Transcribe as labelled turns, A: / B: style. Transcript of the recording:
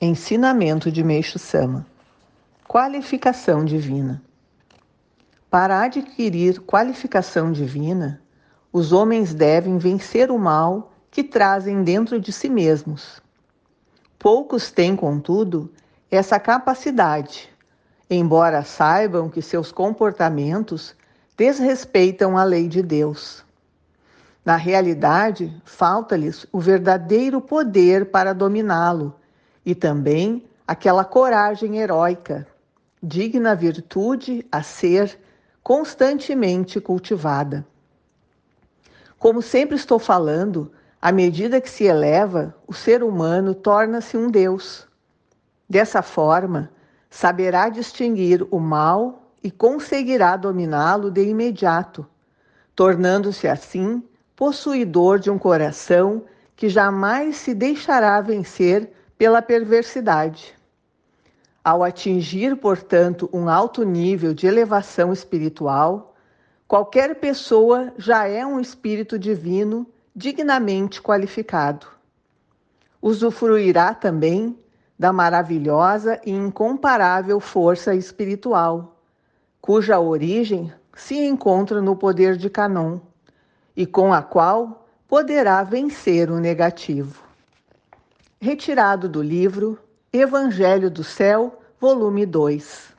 A: Ensinamento de Meixo Sama. Qualificação divina. Para adquirir qualificação divina, os homens devem vencer o mal que trazem dentro de si mesmos. Poucos têm, contudo, essa capacidade, embora saibam que seus comportamentos desrespeitam a lei de Deus. Na realidade, falta-lhes o verdadeiro poder para dominá-lo e também aquela coragem heróica, digna virtude a ser constantemente cultivada. Como sempre estou falando, à medida que se eleva, o ser humano torna-se um Deus. Dessa forma, saberá distinguir o mal e conseguirá dominá-lo de imediato, tornando-se assim possuidor de um coração que jamais se deixará vencer pela perversidade. Ao atingir, portanto, um alto nível de elevação espiritual, qualquer pessoa já é um espírito divino dignamente qualificado. Usufruirá também da maravilhosa e incomparável força espiritual, cuja origem se encontra no poder de Canon e com a qual poderá vencer o negativo retirado do livro Evangelho do Céu, volume 2.